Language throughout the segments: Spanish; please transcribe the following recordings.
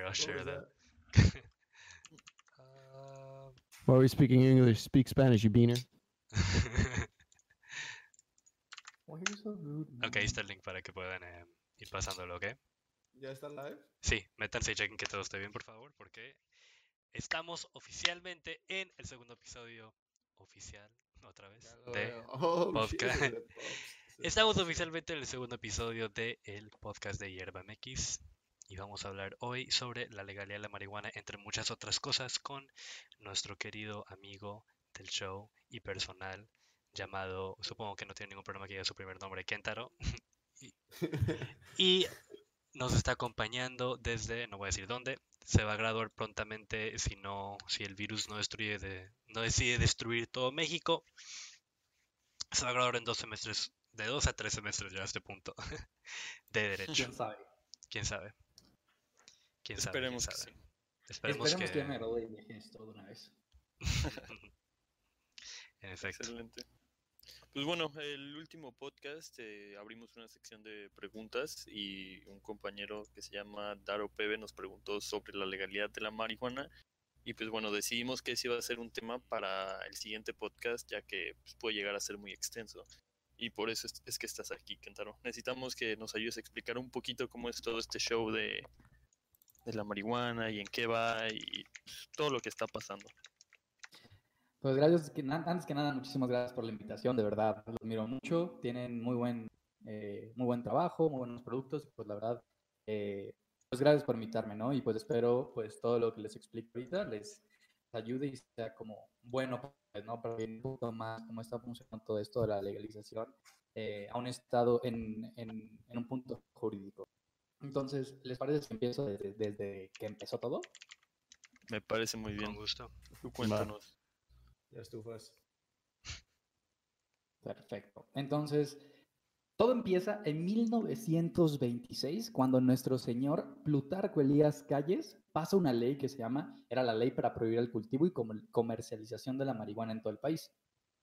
share, I'll share that. Uh, Why are we speaking English? Speak Spanish, you beaner. Why are you so rude, ok, ahí está el link para que puedan eh, ir pasándolo, ¿ok? ¿Ya está live? Sí, métanse y chequen que todo esté bien, por favor, porque estamos oficialmente en el segundo episodio oficial, otra vez, de. Oh, podcast. shit, de de Estamos oficialmente en el segundo episodio del el podcast de Hierba MX y vamos a hablar hoy sobre la legalidad de la marihuana, entre muchas otras cosas, con nuestro querido amigo del show y personal llamado, supongo que no tiene ningún problema que diga su primer nombre, Kentaro. y, y nos está acompañando desde, no voy a decir dónde, se va a graduar prontamente si no, si el virus no destruye de, no decide destruir todo México. Se va a graduar en dos semestres, de dos a tres semestres ya a este punto, de derecho. ¿Quién sabe? ¿Quién sabe? ¿Quién sabe? ¿Quién Esperemos que sí. Esperemos, Esperemos que, que, me deje esto de una vez. en efecto. Excelente. Pues bueno, el último podcast eh, abrimos una sección de preguntas y un compañero que se llama Daro Pebe nos preguntó sobre la legalidad de la marihuana y pues bueno, decidimos que ese iba a ser un tema para el siguiente podcast ya que pues, puede llegar a ser muy extenso y por eso es, es que estás aquí, Kentaro. Necesitamos que nos ayudes a explicar un poquito cómo es todo este show de, de la marihuana y en qué va y todo lo que está pasando. Pues gracias, antes que nada, muchísimas gracias por la invitación, de verdad, los admiro mucho, tienen muy buen, eh, muy buen trabajo, muy buenos productos, pues la verdad, eh, pues gracias por invitarme, ¿no? Y pues espero, pues todo lo que les explico ahorita les ayude y sea como bueno, pues, ¿no? Para ver un poco más cómo está funcionando todo esto de la legalización eh, a un estado en, en un punto jurídico. Entonces, ¿les parece si empiezo desde, desde que empezó todo? Me parece muy bien. Con gusto. Tú cuéntanos. Ya estufas. Perfecto. Entonces, todo empieza en 1926, cuando nuestro señor Plutarco Elías Calles pasa una ley que se llama, era la ley para prohibir el cultivo y comer- comercialización de la marihuana en todo el país.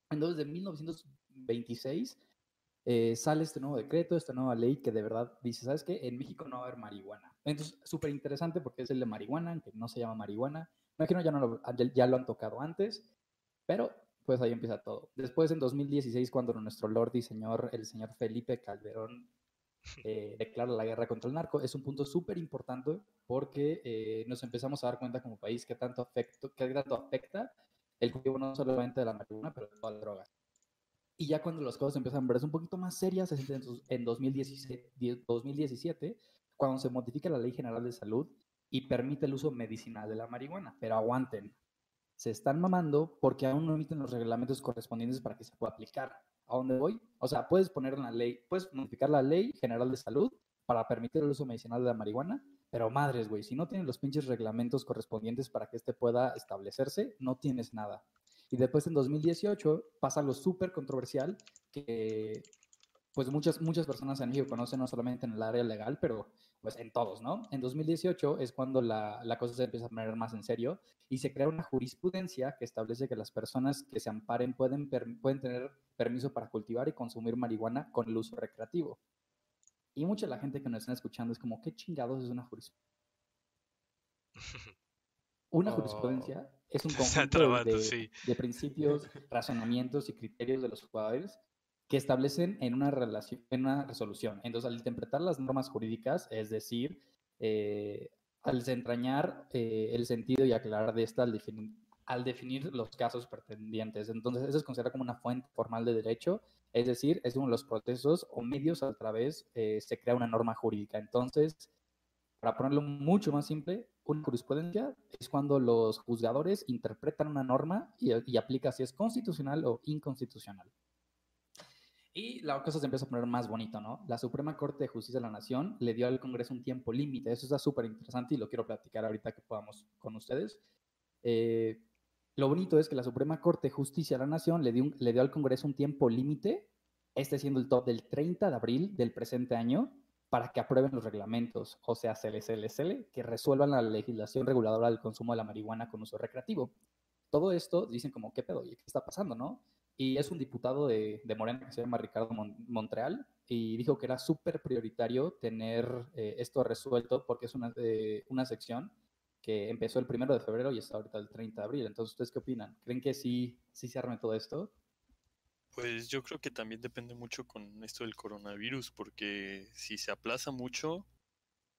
Entonces, de 1926 eh, sale este nuevo decreto, esta nueva ley que de verdad dice, ¿sabes qué? En México no va a haber marihuana. Entonces, súper interesante porque es el de marihuana, aunque no se llama marihuana. Me imagino ya, no lo, ya- ya lo han tocado antes, pero pues ahí empieza todo. Después, en 2016, cuando nuestro Lord y Señor, el señor Felipe Calderón, eh, declara la guerra contra el narco, es un punto súper importante porque eh, nos empezamos a dar cuenta como país que tanto, afecto, que tanto afecta el cultivo no solamente de la marihuana, pero de todas las drogas. Y ya cuando las cosas empiezan a verse un poquito más serias es en sus- en 2017, die- 2017, cuando se modifica la Ley General de Salud y permite el uso medicinal de la marihuana. Pero aguanten, se están mamando porque aún no emiten los reglamentos correspondientes para que se pueda aplicar. ¿A dónde voy? O sea, puedes poner la ley, puedes modificar la ley general de salud para permitir el uso medicinal de la marihuana, pero madres, güey, si no tienes los pinches reglamentos correspondientes para que este pueda establecerse, no tienes nada. Y después en 2018 pasa algo súper controversial que pues muchas, muchas personas en México conocen no solamente en el área legal, pero pues en todos, ¿no? En 2018 es cuando la, la cosa se empieza a poner más en serio y se crea una jurisprudencia que establece que las personas que se amparen pueden, per- pueden tener permiso para cultivar y consumir marihuana con el uso recreativo. Y mucha de la gente que nos está escuchando es como, ¿qué chingados es una jurisprudencia? Una Oh. jurisprudencia es un conjunto de- trabando, de, sí. de principios, razonamientos y criterios de los jugadores que establecen en una, relación, en una resolución. Entonces, al interpretar las normas jurídicas, es decir, eh, al desentrañar eh, el sentido y aclarar de esta al definir, al definir los casos pretendientes. Entonces, eso es considerado como una fuente formal de derecho, es decir, es uno de los procesos o medios a través eh, se crea una norma jurídica. Entonces, para ponerlo mucho más simple, una jurisprudencia es cuando los juzgadores interpretan una norma y, y aplica si es constitucional o inconstitucional. Y la cosa se empieza a poner más bonito, ¿no? La Suprema Corte de Justicia de la Nación le dio al Congreso un tiempo límite. Eso está súper interesante y lo quiero platicar ahorita que podamos con ustedes. Eh, lo bonito es que la Suprema Corte de Justicia de la Nación le dio, le dio al Congreso un tiempo límite, este siendo el top del 30 de abril del presente año, para que aprueben los reglamentos, o sea, CLCLCL, que resuelvan la legislación reguladora del consumo de la marihuana con uso recreativo. Todo esto dicen como, ¿qué pedo? ¿Y qué está pasando, no? y es un diputado de, de Morena que se llama Ricardo Mon- Montreal y dijo que era súper prioritario tener eh, esto resuelto porque es una, eh, una sección que empezó el primero de febrero y está ahorita el 30 de abril. Entonces, ¿ustedes qué opinan? ¿Creen que sí, sí se arme todo esto? Pues yo creo que también depende mucho con esto del coronavirus, porque si se aplaza mucho,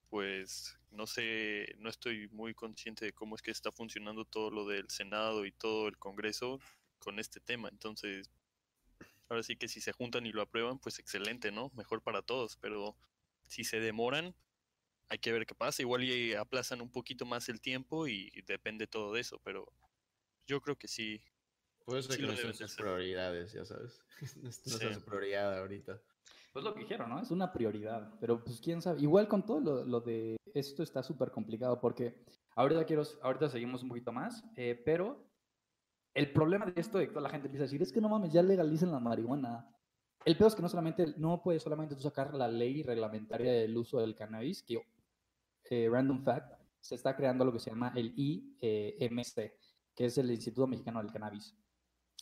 pues no sé, no estoy muy consciente de cómo es que está funcionando todo lo del Senado y todo el Congreso con este tema. Entonces, ahora sí que si se juntan y lo aprueban, pues excelente, ¿no? Mejor para todos, pero si se demoran, hay que ver qué pasa. Igual y aplazan un poquito más el tiempo y depende todo de eso, pero yo creo que sí, Puede ser Sí que no de sus prioridades, ya sabes. No es Sí. su prioridad ahorita. Pues lo que dijeron, ¿no? Es una prioridad, pero pues quién sabe. Igual con todo lo, lo de esto está súper complicado porque ahorita quiero, ahorita seguimos un poquito más, eh, pero el problema de esto de que toda la gente empieza a decir es que no mames, ya legalicen la marihuana. El peor es que no solamente, no puedes solamente tú sacar la ley reglamentaria del uso del cannabis, que eh, random fact, se está creando lo que se llama el IMC, que es el Instituto Mexicano del Cannabis,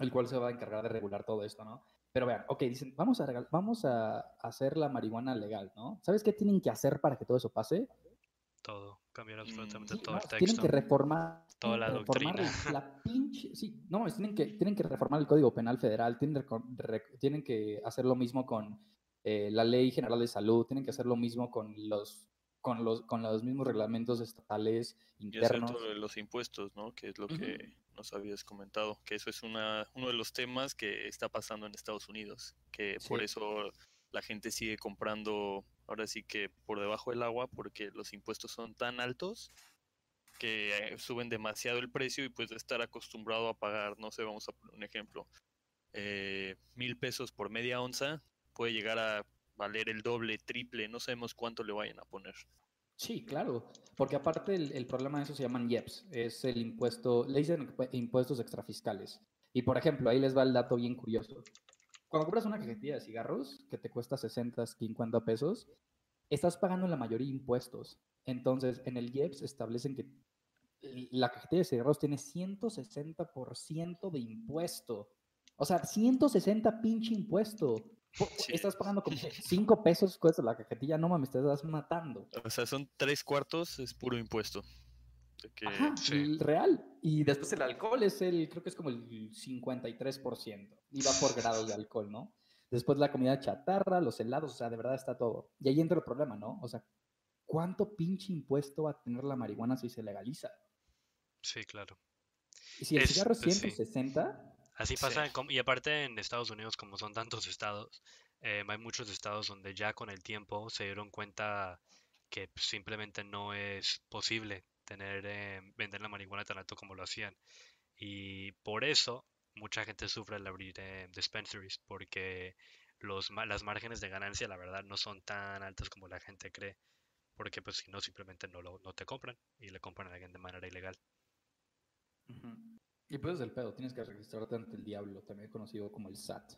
el cual se va a encargar de regular todo esto, ¿no? Pero vean, ok, dicen, vamos a, regal- vamos a hacer la marihuana legal, ¿no? ¿Sabes qué tienen que hacer para que todo eso pase? Todo, cambiar Mm, absolutamente Sí, todo no, el tienen texto. que reformar, toda la tienen que reformar doctrina. la, pinche, sí, no, tienen que, tienen que reformar el Código Penal Federal, tienen, re- tienen que hacer lo mismo con eh, la Ley General de Salud, tienen que hacer lo mismo con los, con los, con los mismos reglamentos estatales Y internos. de los impuestos, ¿no? Que es lo que nos habías comentado, que eso es una, uno de los temas que está pasando en Estados Unidos, que por eso la gente sigue comprando, ahora sí que por debajo del agua, porque los impuestos son tan altos que eh, suben demasiado el precio y pues de estar acostumbrado a pagar, no sé, vamos a poner un ejemplo, eh, mil pesos por media onza, puede llegar a valer el doble, triple, no sabemos cuánto le vayan a poner. Sí, claro, porque aparte el, problema de eso se llaman IEPS, es el impuesto, le dicen impu- impuestos extrafiscales. Y por ejemplo, ahí les va el dato bien curioso. Cuando compras una cajetilla de cigarros que te cuesta 60, 50 pesos, estás pagando la mayoría impuestos. Entonces, en el IEPS establecen que la cajetilla de cigarros tiene 160% de impuesto. O sea, 160 pinche impuesto. Sí. Estás pagando como 5 pesos cuesta la cajetilla, no mames, te estás matando. O sea, son tres cuartos, es puro impuesto. Que- Ajá, sí. real. Y después el alcohol es el, creo que es como el 53%. Y va por grados de alcohol, ¿no? Después la comida chatarra, los helados, o sea, de verdad está todo. Y ahí entra el problema, ¿no? O sea, ¿cuánto pinche impuesto va a tener la marihuana si se legaliza? Sí, claro. Y si el Es- cigarro es pues sí. 160, Así Sí. pasa, en com- y aparte en Estados Unidos, como son tantos estados, eh, hay muchos estados donde ya con el tiempo se dieron cuenta que simplemente no es posible tener, eh, vender la marihuana tan alto como lo hacían. Y por eso mucha gente sufre al abrir eh, dispensaries, porque los, las márgenes de ganancia, la verdad, no son tan altas como la gente cree. Porque pues si no, simplemente no, lo, no te compran y le compran a alguien de manera ilegal. Ujú. Y pues es el pedo, tienes que registrarte ante el diablo, también conocido como el SAT.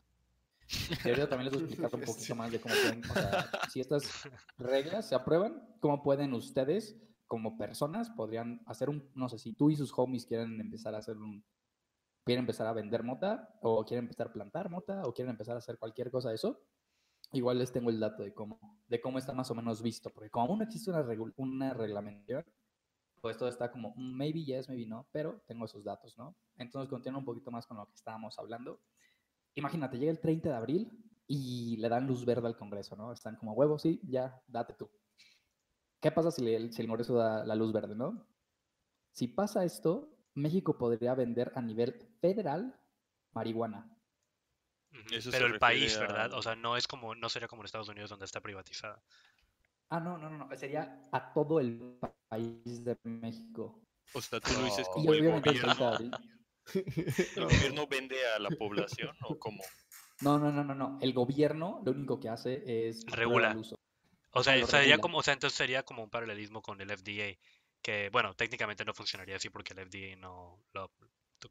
Y ahorita también les voy a explicar un poquito más de cómo pueden, o sea, si estas reglas se aprueban, cómo pueden ustedes, como personas, podrían hacer un, no sé, si tú y sus homies quieren empezar a hacer un, quieren empezar a vender mota, o quieren empezar a plantar mota, o quieren empezar a hacer cualquier cosa de eso, igual les tengo el dato de cómo, de cómo está más o menos visto, porque como aún no existe una, una reglamentación, pues todo está como mm, maybe yes, maybe no, pero tengo esos datos, ¿no? Entonces continuando un poquito más con lo que estábamos hablando. Imagínate, llega el 30 de abril y le dan luz verde al Congreso, ¿no? Están como huevos, sí, ya, date tú. ¿Qué pasa si, le- si el Congreso da la luz verde, no? Si pasa esto, México podría vender a nivel federal marihuana. Eso Pero el país, ¿verdad? O sea, no es como, no sería como en Estados Unidos donde está privatizada. Ah, no, no, no, no, sería a todo el país de México. O sea, tú lo dices como el obviamente el 30 de gobierno. ¿El gobierno vende a la población o cómo? No, no, no, no, no. El gobierno lo único que hace es Regula. el uso. O sea, sería regula. como, o sea, entonces sería como un paralelismo con el FDA, que bueno, técnicamente no funcionaría así porque el FDA no lo,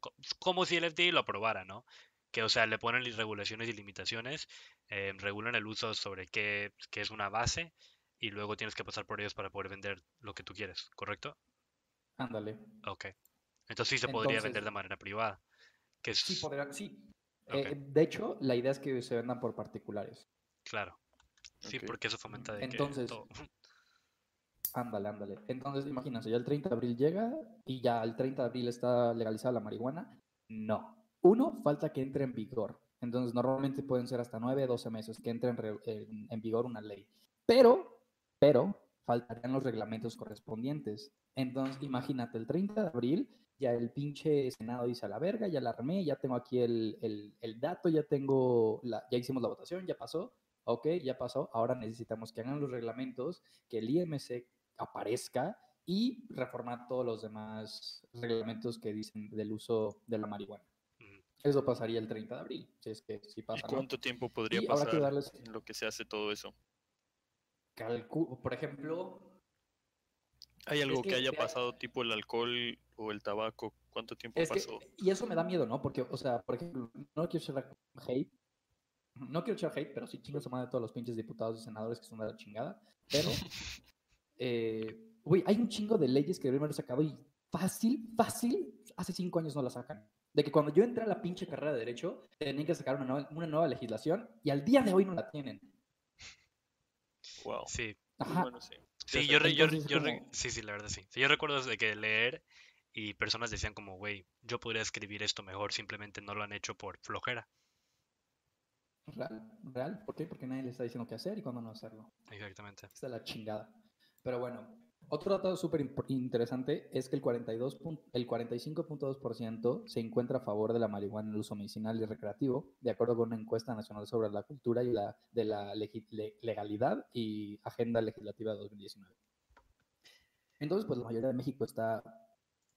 co- como si el FDA lo aprobara, ¿no? Que, o sea, le ponen regulaciones y limitaciones, eh, regulan el uso sobre qué, qué es una base y luego tienes que pasar por ellos para poder vender lo que tú quieres, ¿correcto? Ándale. Ok. Entonces sí se podría Entonces- vender de manera privada, que es... Sí, podría, sí. Eh, de hecho, la idea es que se vendan por particulares. Claro. Sí, porque eso fomenta de Entonces, que todo- Ándale, ándale. Entonces, imagínense, ya el 30 de abril llega y ya el 30 de abril está legalizada la marihuana. No. Uno, falta que entre en vigor. Entonces, normalmente pueden ser hasta 9, 12 meses que entre en, re- en- en vigor una ley. Pero, pero, faltarían los reglamentos correspondientes. Entonces, imagínate, el 30 de abril ya el pinche Senado dice a la verga, ya la armé, ya tengo aquí el, el- el dato, ya tengo, la, ya hicimos la votación, ya pasó. Ok, ya pasó. Ahora necesitamos que hagan los reglamentos, que el IMC aparezca y reformar todos los demás reglamentos que dicen del uso de la marihuana. Eso pasaría el 30 de abril, si es que si ¿Y cuánto tiempo podría Y pasar darles- en lo que se hace todo eso? Calcu- por ejemplo, ¿Hay algo que que haya pasado tipo el alcohol o el tabaco? ¿Cuánto tiempo que, pasó? y eso me da miedo, ¿no? Porque, o sea, por ejemplo, no quiero echar hate, no quiero echar hate, pero sí chingo su madre de todos los pinches diputados y senadores que son de la chingada, pero, eh, güey, hay un chingo de leyes que deberían haber sacado y fácil, fácil, hace cinco años no las sacan. De que cuando yo entré a la pinche carrera de Derecho, tenían que sacar una nueva, una nueva legislación y al día de hoy no la tienen. Wow. Sí, Ajá. Bueno, sí. sí, yo, yo, yo como- sí, sí, la verdad sí. Sí, yo recuerdo de que leer y personas decían como, güey, yo podría escribir esto mejor, simplemente no lo han hecho por flojera. Real, real. ¿Por qué? Porque nadie le está diciendo qué hacer y cuándo no hacerlo. Exactamente. Está la chingada. Pero bueno, otro dato súper interesante es que el, 42 pun- el 45.2% se encuentra a favor de la marihuana en el uso medicinal y recreativo, de acuerdo con una encuesta nacional sobre la cultura y la, de la legalidad y agenda legislativa de 2019. Entonces, pues la mayoría de México está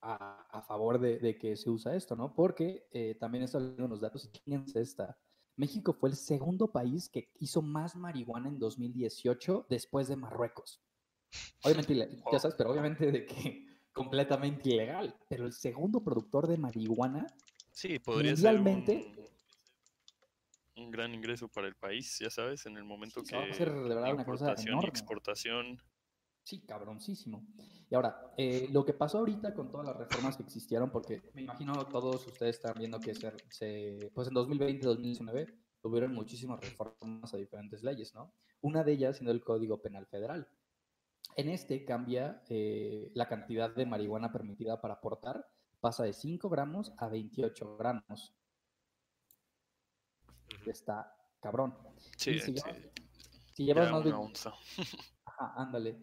a, a favor de, de que se usa esto, ¿no? Porque eh, también está viendo unos datos, y fíjense esta. México fue el segundo país que hizo más marihuana en 2018 después de Marruecos. Obviamente, ya sabes, pero obviamente de que completamente ilegal. Pero el segundo productor de marihuana, Sí, podría ser Mundialmente- un, un gran ingreso para el país, ya sabes, en el momento Sí, que va a hacer de verdad una cosa enorme. exportación. sí, cabroncísimo. Y ahora, eh, lo que pasó ahorita con todas las reformas que existieron, porque me imagino todos ustedes están viendo que se, se- pues en 2020 2019 tuvieron muchísimas reformas a diferentes leyes, ¿no? Una de ellas siendo el Código Penal Federal. En este cambia eh, la cantidad de marihuana permitida para portar, pasa de 5 gramos a 28 gramos. Está cabrón. Sí, si sí, llevas- Si llevas ya más de onza. Ajá, ándale.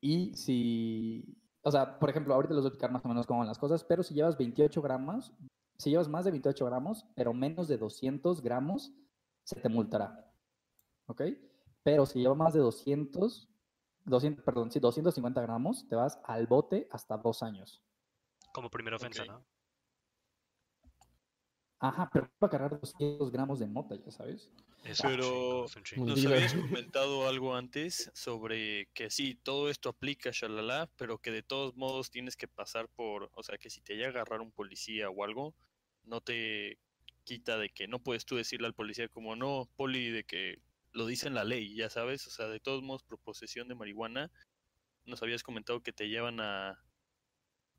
Y si, o sea, por ejemplo, ahorita les voy a explicar más o menos cómo van las cosas, pero si llevas 28 gramos, si llevas más de 28 gramos, pero menos de 200 gramos, se te multará. ¿Ok? Pero si llevas más de 200, 200, perdón, sí, 250 gramos, te vas al bote hasta dos años. Como primera ofensa. ¿no? Ajá, pero para cargar 200 gramos de mota, ya sabes. Es un Pero chingo, es un chingo. Un Nos habías comentado algo antes sobre que sí, todo esto aplica, shalala, pero que de todos modos tienes que pasar por, o sea, que si te llega a agarrar un policía o algo, no te quita de que no puedes tú decirle al policía como no, poli, de que lo dice en la ley, ya sabes, o sea, de todos modos por posesión de marihuana, nos habías comentado que te llevan a,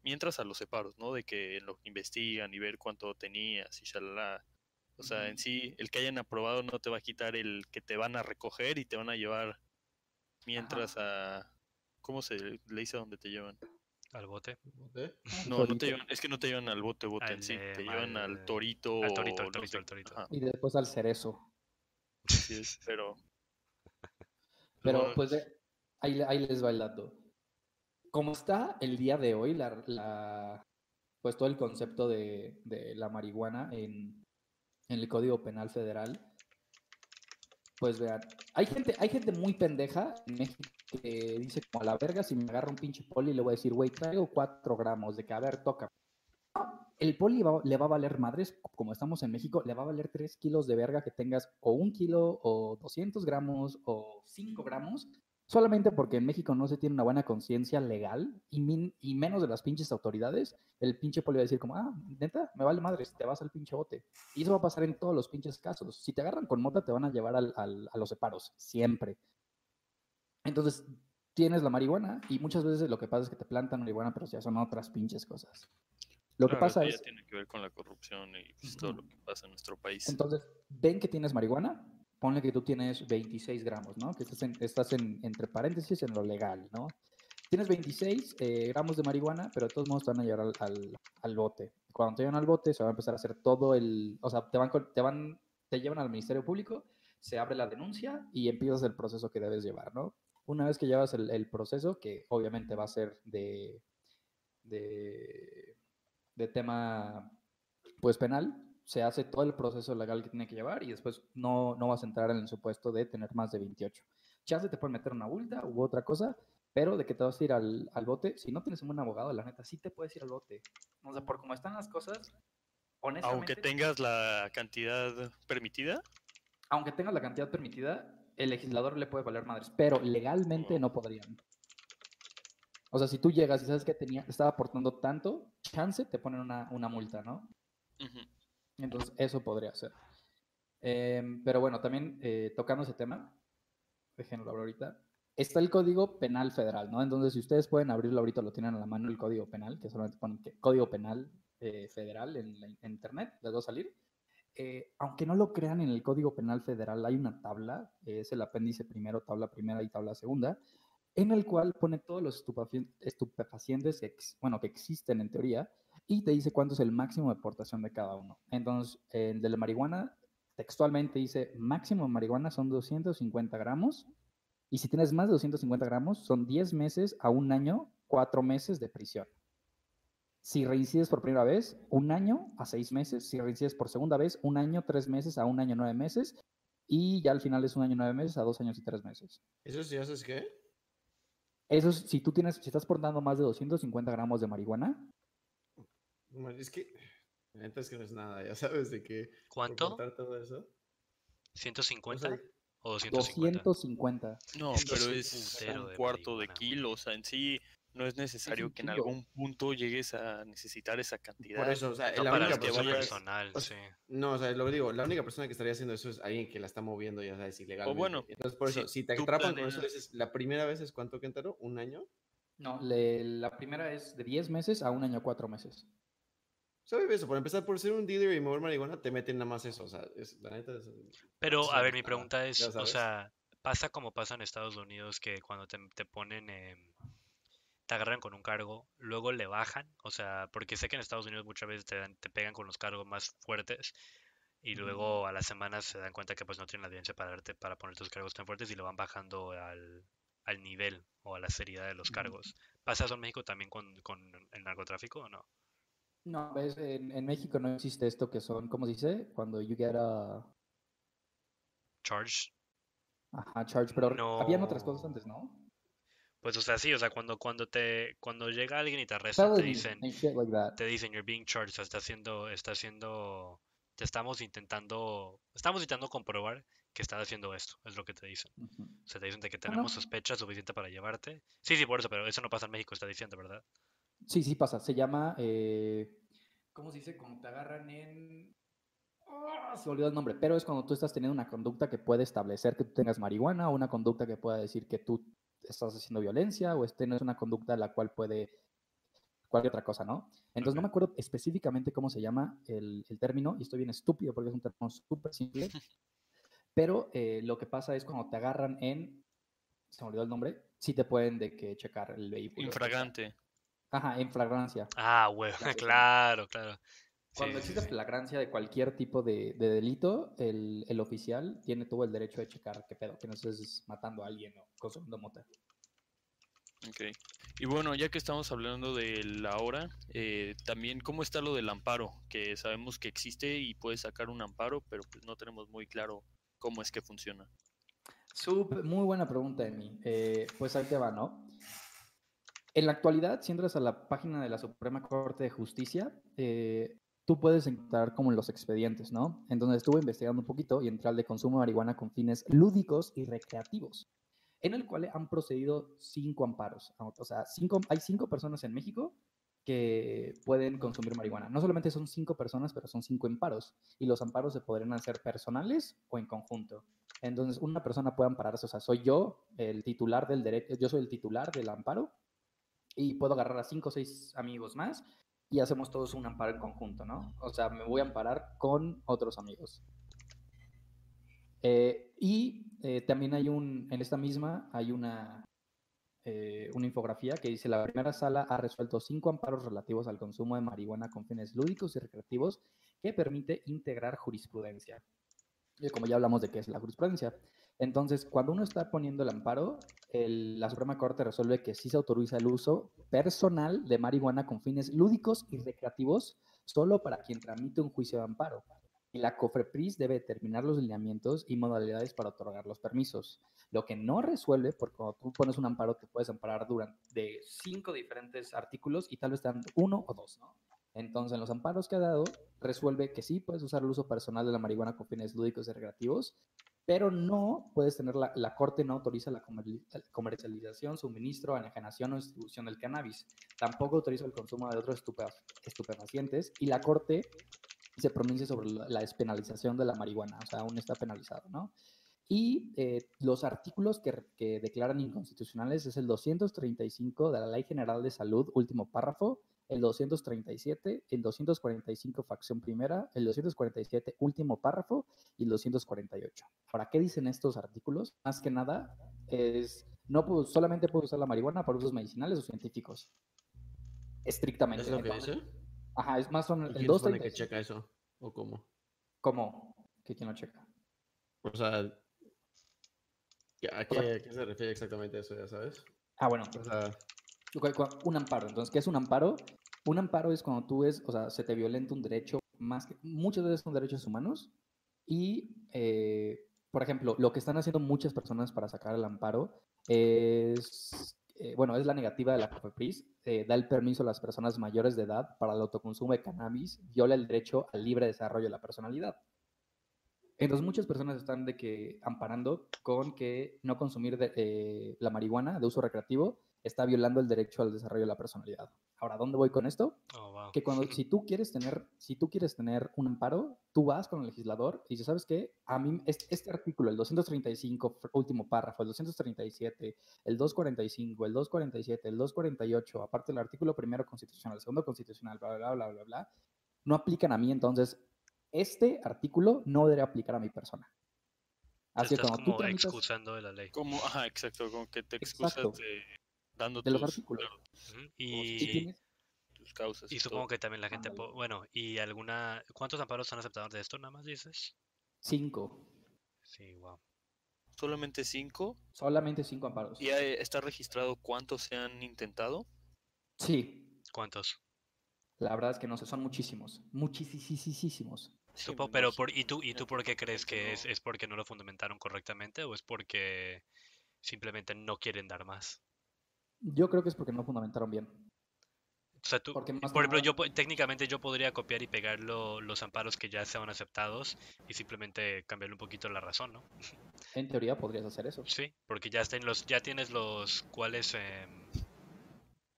mientras a los separos, ¿no? De que lo investigan y ver cuánto tenías y shalala. O sea, en sí, el que hayan aprobado no te va a quitar el que te van a recoger y te van a llevar mientras a... ¿Cómo se le dice a donde te llevan? Al bote. No, no te llevan, es que no te llevan al bote bote en sí, te llevan al, al torito al torito, al no torito, sé, al torito. ajá, Y después al cerezo. Así es, pero... Pero pues de- ahí, ahí les va el dato. Como está el día de hoy, la, la- pues todo el concepto de, de la marihuana en, en el Código Penal Federal, pues vean, hay gente, hay gente muy pendeja en México que dice como a la verga, si me agarra un pinche poli le voy a decir, güey, traigo cuatro gramos de que, a ver, toca. El poli le va a valer madres, como estamos en México, le va a valer tres kilos de verga que tengas o un kilo o 200 gramos o 5 gramos, solamente porque en México no se tiene una buena conciencia legal y, menos de las pinches autoridades, el pinche poli va a decir como, ah, neta, me vale madres, te vas al pinche bote. Y eso va a pasar en todos los pinches casos. Si te agarran con mota, te van a llevar al- a los separos, siempre. Entonces, tienes la marihuana y muchas veces lo que pasa es que te plantan marihuana, pero ya son otras pinches cosas. Lo que pasa es, tiene que ver con la corrupción y pues, todo lo que pasa en nuestro país. entonces, ven que tienes marihuana, ponle que tú tienes 26 gramos, ¿no? Que estás, en- estás en- entre paréntesis en lo legal, ¿no? Tienes 26 eh, gramos de marihuana, pero de todos modos te van a llevar al, al- al bote. Cuando te llevan al bote, se va a empezar a hacer todo el... O sea, te van, te van, te llevan al Ministerio Público, se abre la denuncia y empiezas el proceso que debes llevar, ¿no? Una vez que llevas el, el proceso, que obviamente va a ser de, de, de tema pues penal, se hace todo el proceso legal que tiene que llevar y después no, no vas a entrar en el supuesto de tener más de 28. Chance te pueden meter una multa u otra cosa, pero de que te vas a ir al, al bote, si no tienes un buen abogado, la neta, sí te puedes ir al bote. O sea, por cómo están las cosas, honestamente, Aunque tengas la cantidad permitida, aunque tengas la cantidad permitida, el legislador le puede valer madres, pero legalmente no podrían. O sea, si tú llegas y sabes que tenía, estaba aportando tanto, chance te ponen una, una multa, ¿no? ujú, Entonces, eso podría ser. Em, pero bueno, también eh, tocando ese tema, déjenlo hablar ahorita, está el Código Penal Federal, ¿no? Entonces, si ustedes pueden abrirlo ahorita, lo tienen a la mano el Código Penal, que solamente ponen que Código Penal eh, Federal en, la- en Internet, les va a salir. Eh, aunque no lo crean, en el Código Penal Federal hay una tabla, eh, es el apéndice primero, tabla primera y tabla segunda, en el cual pone todos los estupefaci- estupefacientes que, bueno, que existen en teoría y te dice cuánto es el máximo de aportación de cada uno. Entonces, el de la marihuana, textualmente dice máximo de marihuana son 250 gramos y si tienes más de 250 gramos son 10 meses a un año, 4 meses de prisión. Si reincides por primera vez, un año a seis meses. Si reincides por segunda vez, un año, tres meses a un año, nueve meses. Y ya al final es un año, nueve meses a dos años y tres meses. ¿Eso sí haces qué? Eso es, si tú tienes, si estás portando más de 250 gramos de marihuana, Es que, la neta es que no es nada, ya sabes de por ¿Cuánto? todo eso. O ¿150 sea, o 250? 250. No, pero es un un de cuarto de güey. kilo. O sea, en sí no es necesario que en algún punto llegues a necesitar esa cantidad. por eso, o sea, No la para única que persona. vayas- personal, o sí. No, o sea, lo digo, la única persona que estaría haciendo eso es alguien que la está moviendo, ya sabes, ilegalmente. bueno, Entonces, por eso, si si te atrapan con eso, planeas- dices, la primera vez es cuánto que entró, un año. No, le- la primera es de 10 meses a un año, cuatro meses. ¿Sabes eso? Por empezar, por ser un dealer y mover marihuana, te meten nada más eso. O sea, es, la neta es. Pero, a ver, mi pregunta es, o sea, ¿pasa como pasa en Estados Unidos que cuando te, te ponen, em, te agarran con un cargo, luego le bajan? O sea, porque sé que en Estados Unidos muchas veces te, dan- te pegan con los cargos más fuertes y luego a las semanas se dan cuenta que pues no tienen la evidencia para darte, para poner tus cargos tan fuertes y lo van bajando al, al nivel o a la seriedad de los cargos. ¿Pasa eso en México también con, con el narcotráfico o no? No, ves, en, en México no existe esto que son, ¿cómo se dice? Cuando you get a, Charge ajá, charge, pero habían otras cosas No. antes, ¿no? Pues, o sea, sí, o sea, cuando, cuando te, cuando llega alguien y te arrestan, te dicen, like te dicen, you're being charged, o sea, está haciendo, está haciendo, te estamos intentando, estamos intentando comprobar que estás haciendo esto, es lo que te dicen. O sea, te dicen de que Ah, no. tenemos sospecha suficiente para llevarte. Sí, sí, por eso, pero eso no pasa en México, está diciendo, ¿verdad? Sí, sí pasa. Se llama, eh, ¿cómo se dice? Cuando te agarran en... Ah, se olvidó el nombre, pero es cuando tú estás teniendo una conducta que puede establecer que tú tengas marihuana o una conducta que pueda decir que tú estás haciendo violencia o este no es una conducta la cual puede cualquier otra cosa, ¿no? Entonces no Ok. me acuerdo específicamente cómo se llama el, el término y estoy bien estúpido porque es un término súper simple, pero eh, lo que pasa es cuando te agarran en, se me olvidó el nombre, sí te pueden de que checar el vehículo. Infragante. Ajá, en flagrancia. Ah, huevo, Claro, claro, Cuando sí, existe sí. flagrancia de cualquier tipo de, de delito, el, el oficial tiene todo el derecho de checar qué pedo, que no estés matando a alguien o consumiendo mota. Ok. Y bueno, ya que estamos hablando de la hora, eh, también cómo está lo del amparo, que sabemos que existe y puedes sacar un amparo, pero pues no tenemos muy claro cómo es que funciona. Sup- muy buena pregunta, Emi. Eh, pues ahí te va, ¿no? En la actualidad, si entras a la página de la Suprema Corte de Justicia, eh, tú puedes encontrar como los expedientes, ¿no? Entonces estuve investigando un poquito y entré al de consumo de marihuana con fines lúdicos y recreativos, en el cual han procedido cinco amparos. O sea, hay cinco personas en México que pueden consumir marihuana. No solamente son cinco personas, pero son cinco amparos. Y los amparos se podrían hacer personales o en conjunto. Entonces, una persona puede ampararse, o sea, soy yo el titular del derecho, yo soy el titular del amparo y puedo agarrar a cinco o seis amigos más y hacemos todos un amparo en conjunto, ¿no? O sea, me voy a amparar con otros amigos. Eh, y eh, también hay un, en esta misma hay una, eh, una infografía que dice, la primera sala ha resuelto cinco amparos relativos al consumo de marihuana con fines lúdicos y recreativos que permite integrar jurisprudencia. Y como ya hablamos de qué es la jurisprudencia. Entonces, cuando uno está poniendo el amparo, la Suprema Corte resuelve que sí se autoriza el uso personal de marihuana con fines lúdicos y recreativos solo para quien tramite un juicio de amparo. Y la COFREPRIS debe determinar los lineamientos y modalidades para otorgar los permisos. Lo que no resuelve, porque cuando tú pones un amparo, te puedes amparar durante de cinco diferentes artículos y tal vez te dan uno o dos, ¿no? Entonces, en los amparos que ha dado, resuelve que sí puedes usar el uso personal de la marihuana con fines lúdicos y recreativos, pero no puedes tener, la, Corte no autoriza la comerci- comercialización, suministro, enajenación o distribución del cannabis. Tampoco autoriza el consumo de otros estupe- estupefacientes y la Corte se pronuncia sobre la, despenalización de la marihuana, o sea, aún está penalizado, ¿no? Y eh, los artículos que, que declaran inconstitucionales es el 235 de la Ley General de Salud, último párrafo, el 237, el 245 facción primera, el 247 último párrafo y el 248. Ahora, ¿qué dicen estos artículos? Más que nada, es no puedo, solamente puedo usar la marihuana para usos medicinales o científicos. Estrictamente. ¿Es lo que Entonces, dice? Ajá, es más o ¿Y menos el quién supone que 235. checa eso? ¿O cómo? ¿Cómo? ¿Que quién lo checa? O sea, ¿a qué, a qué se refiere exactamente eso, ya sabes? Ah, bueno, O sea, un amparo. Entonces, ¿qué es un amparo? Un amparo es cuando tú ves, o sea, se te violenta un derecho, más que, muchas veces son derechos humanos, y, eh, por ejemplo, lo que están haciendo muchas personas para sacar el amparo es, eh, bueno, es la negativa de la COFEPRIS, eh, da el permiso a las personas mayores de edad para el autoconsumo de cannabis, viola el derecho al libre desarrollo de la personalidad. Entonces muchas personas están de que amparando con que no consumir de- la marihuana de uso recreativo está violando el derecho al desarrollo de la personalidad. Ahora, ¿dónde voy con esto? Oh, wow. Que cuando si tú quieres tener si tú quieres tener un amparo, tú vas con el legislador y dices, ¿sabes qué? A mí es- este, artículo, el 235, fr- último párrafo, el 237, el 245, el 247, el 248, aparte del artículo primero constitucional, el segundo constitucional, bla bla bla bla bla, no aplican a mí, entonces este artículo no debería aplicar a mi persona. Así estás cuando tú como tramitas excusando de la ley. Como, ajá, exacto, como que te excusas Exacto. de dando de los tus, artículos, claro, Ujú, y Y, tienes tus causas. y y supongo todo. que también la gente, bueno, y alguna, ¿cuántos amparos han aceptado de esto nada más dices? cinco, Sí, wow. Solamente cinco. solamente cinco amparos. ¿Y está registrado cuántos se han intentado? Sí, ¿Cuántos? la verdad es que no sé, son muchísimos, muchísimos. Sí, Supo- pero por, ¿y tú, y tú por qué crees que es, no. es porque no lo fundamentaron correctamente o es porque simplemente no quieren dar más? Yo creo que es porque no fundamentaron bien. O sea, tú, por ejemplo, nada- yo técnicamente yo podría copiar y pegar lo- los amparos que ya sean aceptados y simplemente cambiarle un poquito la razón, ¿no? En teoría podrías hacer eso. Sí, porque ya estén los, ya tienes los cuáles, em,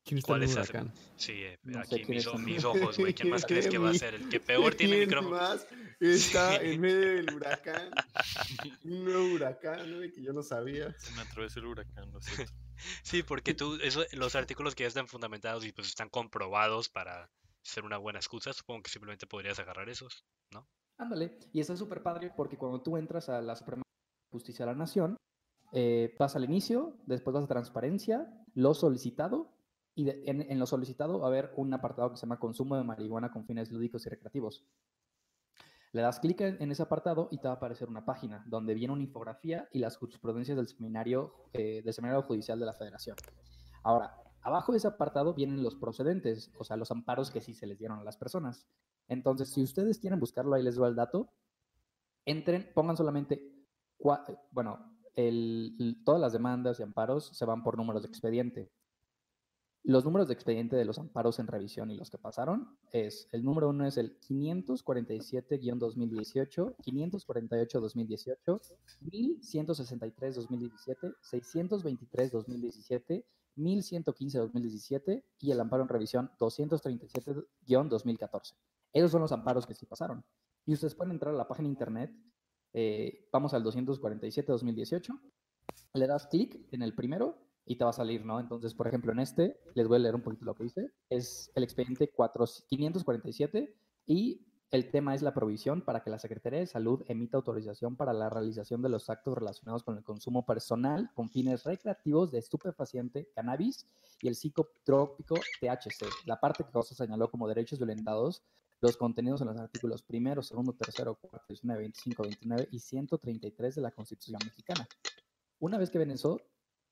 ¿Quién está en ¿Cuál un es ese? huracán? sí, eh, No aquí mis, o- mis ojos, güey. ¿Quién más crees que va a ser el que peor tiene ¿Quién micrófono? más está Sí. en medio del huracán? Un nuevo huracán, güey, que yo no sabía. Se me atravesó el huracán, lo siento. Sí, porque tú, eso, los artículos que ya están fundamentados y pues están comprobados para ser una buena excusa, supongo que simplemente podrías agarrar esos. Ándale. Y está súper padre porque cuando tú entras a la Suprema Justicia de la Nación, eh, vas al inicio, después vas a transparencia, lo solicitado, y en, en lo solicitado va a haber un apartado que se llama consumo de marihuana con fines lúdicos y recreativos. Le das clic en ese apartado y te va a aparecer una página donde viene una infografía y las jurisprudencias del seminario, eh, del seminario judicial de la Federación. Ahora, abajo de ese apartado vienen los procedentes, o sea, los amparos que sí se les dieron a las personas. Entonces, si ustedes quieren buscarlo, ahí les doy el dato. Entren, pongan solamente, bueno, todas las demandas y amparos se van por números de expediente. Los números de expediente de los amparos en revisión y los que pasaron es, el número uno es el 547-2018, 548-2018, 1163-2017, 623-2017, 1115-2017 y el amparo en revisión 237-2014. Esos son los amparos que sí pasaron. Y ustedes pueden entrar a la página internet, eh, vamos al 247-2018, le das clic en el primero y te va a salir, ¿no? Entonces, por ejemplo, en este, les voy a leer un poquito lo que dice, es el expediente 4 547 y el tema es la provisión para que la Secretaría de Salud emita autorización para la realización de los actos relacionados con el consumo personal con fines recreativos de estupefaciente, cannabis y el psicotrópico THC. La parte que Cosa señaló como derechos violentados, los contenidos en los artículos primero, segundo, tercero, cuarto, 19, 25, 29 y 133 de la Constitución mexicana. Una vez que ven eso,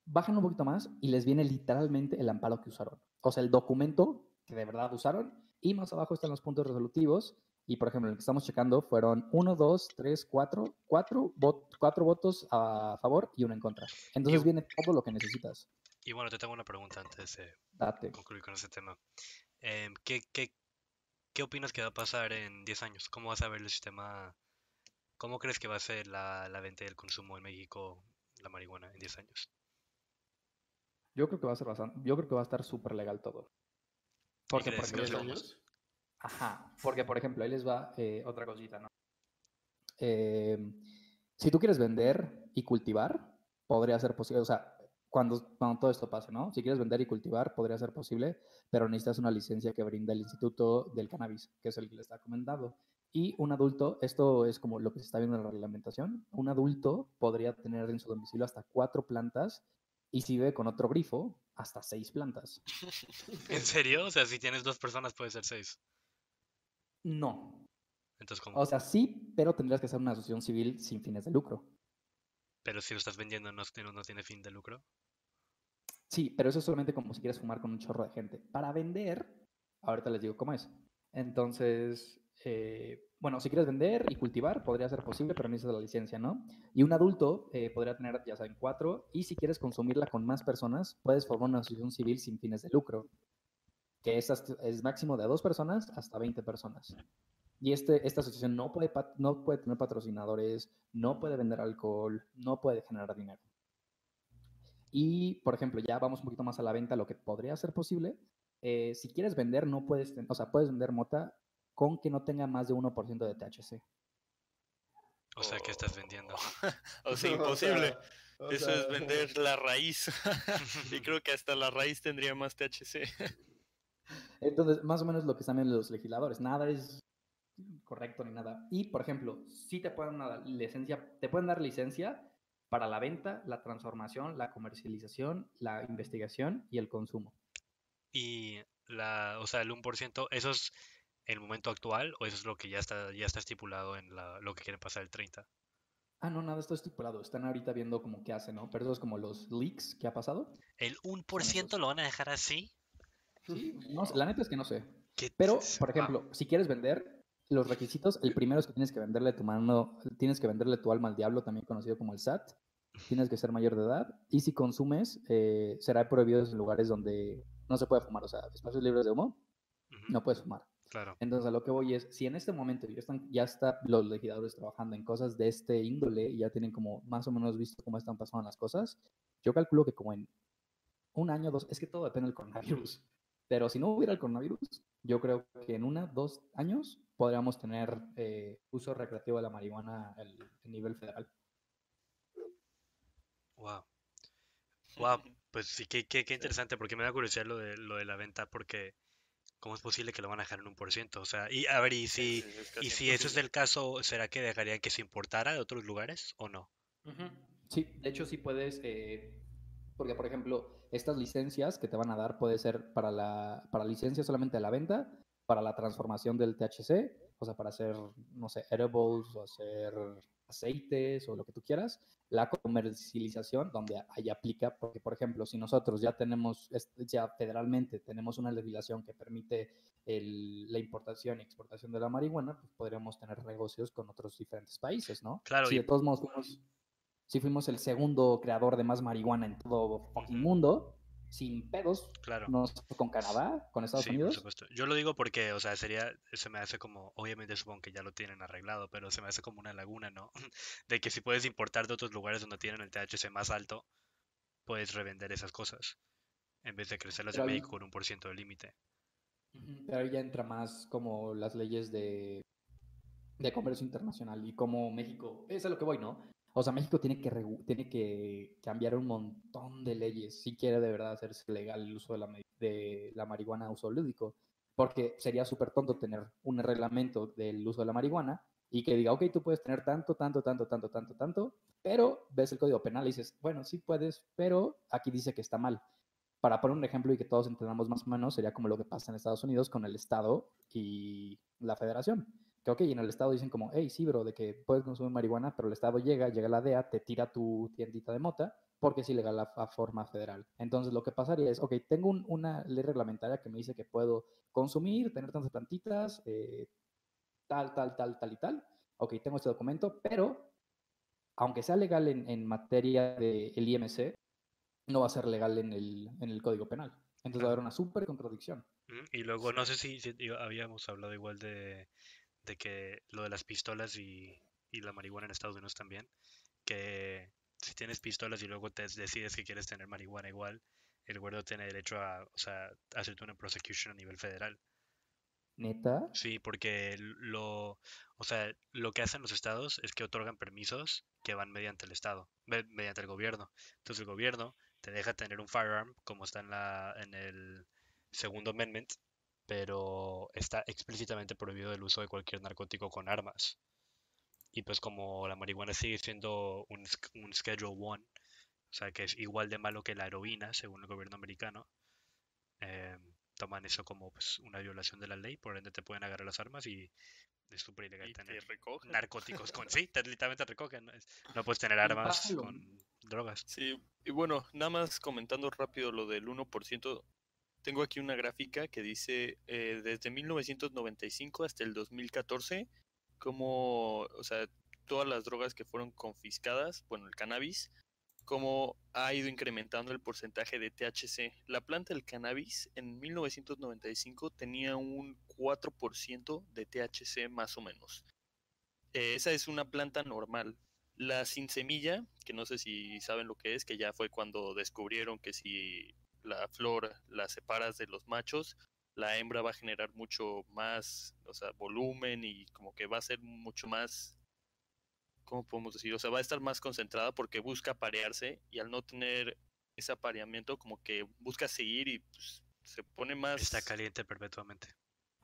bajan un poquito más y les viene literalmente el amparo que usaron. O sea, el documento que de verdad usaron y más abajo están los puntos resolutivos y por ejemplo, el que estamos checando fueron 1, 2, 3, 4, 4, cuatro votos a favor y uno en contra. Entonces Y- viene todo lo que necesitas. Y bueno, te tengo una pregunta antes de Date. concluir con ese tema. Em, ¿qué, qué, qué opinas que va a pasar en 10 años? ¿Cómo vas a ver el sistema? ¿Cómo crees que va a ser la, la venta y el consumo en México, la marihuana, en 10 años? Yo creo que va a ser bastante, yo creo que va a estar súper legal todo. Porque, por ejemplo. Ajá, porque por ejemplo, ahí les va eh, otra cosita, ¿no? Eh, si tú quieres vender y cultivar, podría ser posible, o sea, cuando, cuando todo esto pase, ¿no? Si quieres vender y cultivar, podría ser posible, pero necesitas una licencia que brinda el Instituto del Cannabis, que es el que le está comentando. Y un adulto, esto es como lo que se está viendo en la reglamentación, un adulto podría tener en su domicilio hasta cuatro plantas y si vive con otro grifo, hasta seis plantas. ¿En serio? O sea, si tienes dos personas puede ser seis. No, Entonces, ¿cómo? O sea, sí, pero tendrías que ser una asociación civil sin fines de lucro. Pero si lo estás vendiendo no, tiene- no tiene fin de lucro. Sí, pero eso es solamente como si quieres fumar con un chorro de gente. Para vender, ahorita les digo cómo es. Entonces, eh, bueno, si quieres vender y cultivar, podría ser posible, pero necesitas la licencia, ¿no? Y un adulto eh, podría tener, ya saben, cuatro, y si quieres consumirla con más personas, puedes formar una asociación civil sin fines de lucro, que es, es máximo de dos personas hasta 20 personas. Y este, esta asociación no puede, no puede tener patrocinadores, no puede vender alcohol, no puede generar dinero. Y, por ejemplo, ya vamos un poquito más a la venta, lo que podría ser posible. eh, si quieres vender, no puedes, o sea, puedes vender mota con que no tenga más de 1% de THC. O sea, ¿qué estás vendiendo? O sea, O imposible. sea, o Eso sea, es vender la raíz. y creo que hasta la raíz tendría más THC. Entonces, más o menos lo que están viendo los legisladores. Nada es correcto ni nada. Y, por ejemplo, si te pueden dar licencia, te pueden dar licencia para la venta, la transformación, la comercialización, la investigación y el consumo. Y la, o sea, el 1%, ¿eso es el momento actual o eso es lo que ya está, ya está estipulado en la, lo que quieren pasar el 30? Ah, no, nada, está estipulado. Están ahorita viendo como qué hacen, ¿no? Pero eso es como los leaks que ha pasado. ¿El 1% lo van a dejar así? Sí, no la neta es que no sé. ¿Qué Pero, por ejemplo, si quieres vender, los requisitos, el primero es que tienes que venderle tu mano, tienes que venderle tu alma al diablo, también conocido como el SAT. Tienes que ser mayor de edad. Y si consumes, eh, será prohibido en lugares donde no se puede fumar. O sea, espacios libres de humo, Ujú, no puedes fumar. Claro. Entonces, a lo que voy es, si en este momento ya están, ya está los legisladores trabajando en cosas de este índole y ya tienen como más o menos visto cómo están pasando las cosas, yo calculo que como en un año, dos, es que todo depende del coronavirus. Pero si no hubiera el coronavirus, yo creo que en una, dos años podríamos tener eh, uso recreativo de la marihuana a nivel federal. Wow. Wow, pues sí, qué, qué, qué interesante, porque me da curiosidad lo de, lo de la venta, porque ¿cómo es posible que lo van a dejar en un por ciento? O sea, y a ver, y si, Sí, es y si eso es el caso, ¿será que dejarían que se importara de otros lugares o no? Sí, de hecho sí puedes, eh, porque por ejemplo, estas licencias que te van a dar puede ser para la para licencia solamente de la venta, para la transformación del THC, o sea, para hacer, no sé, edibles o hacer aceites o lo que tú quieras, la comercialización donde ahí aplica, porque por ejemplo, si nosotros ya tenemos, ya federalmente tenemos una legislación que permite el- la importación y exportación de la marihuana, pues podríamos tener negocios con otros diferentes países, ¿no? Claro, Si y- de todos modos fuimos, si fuimos el segundo creador de más marihuana en todo Ujú. mundo, sin pedos, Claro. no con Canadá, con Estados Sí, por Unidos. supuesto. Yo lo digo porque, o sea, sería, se me hace como, obviamente supongo que ya lo tienen arreglado, pero se me hace como una laguna, ¿no? De que si puedes importar de otros lugares donde tienen el THC más alto, puedes revender esas cosas, en vez de crecerlas en México con un por ciento de límite. Pero ahí ya entra más como las leyes de, de comercio internacional y como México, es a lo que voy, ¿no? O sea, México tiene que, tiene que cambiar un montón de leyes si quiere de verdad hacerse legal el uso de la, de la marihuana a uso lúdico. Porque sería súper tonto tener un reglamento del uso de la marihuana y que diga, ok, tú puedes tener tanto, tanto, tanto, tanto, tanto, tanto, pero ves el código penal y dices, bueno, sí puedes, pero aquí dice que está mal. Para poner un ejemplo y que todos entendamos más o menos, sería como lo que pasa en Estados Unidos con el Estado y la Federación. Que, ok, en el Estado dicen como, hey, sí, bro, de que puedes consumir marihuana, pero el Estado llega, llega la DEA, te tira tu tiendita de mota, porque es ilegal a, a forma federal. Entonces, lo que pasaría es, ok, tengo un- una ley reglamentaria que me dice que puedo consumir, tener tantas plantitas, eh, tal, tal, tal, tal y tal. Ok, tengo este documento, pero aunque sea legal en, en materia del IMC, no va a ser legal en el, en el Código Penal. Entonces va a haber una súper contradicción. Y luego, no sé si, habíamos hablado igual de, de que lo de las pistolas y, y la marihuana en Estados Unidos también, que si tienes pistolas y luego te decides que quieres tener marihuana igual, el gobierno tiene derecho a, o sea, a hacerte una prosecution a nivel federal. Neta, Sí, porque lo, o sea, lo que hacen los estados es que otorgan permisos que van mediante el estado, me- mediante el gobierno. Entonces el gobierno te deja tener un firearm como está en la, en el segundo amendment, pero está explícitamente prohibido el uso de cualquier narcótico con armas. Y pues como la marihuana sigue siendo un, un Schedule One, o sea que es igual de malo que la heroína, según el gobierno americano, eh, toman eso como pues, una violación de la ley, por ende te pueden agarrar las armas y es súper ilegal Y te tener recogen. narcóticos con... Sí, te, literalmente te recogen. No, Es- no puedes tener armas con drogas. Sí, y bueno, nada más comentando rápido lo del 1%, tengo aquí una gráfica que dice eh, desde 1995 hasta el 2014, como, o sea, todas las drogas que fueron confiscadas, bueno, el cannabis, cómo ha ido incrementando el porcentaje de THC. La planta del cannabis en 1995 tenía un 4% de THC más o menos. Eh, esa es una planta normal. La sin semilla, que no sé si saben lo que es, que ya fue cuando descubrieron que si la flor la separas de los machos, la hembra va a generar mucho más, o sea, volumen y como que va a ser mucho más, ¿cómo podemos decir? O sea, va a estar más concentrada porque busca parearse y al no tener ese apareamiento como que busca seguir y pues, se pone más Está caliente perpetuamente.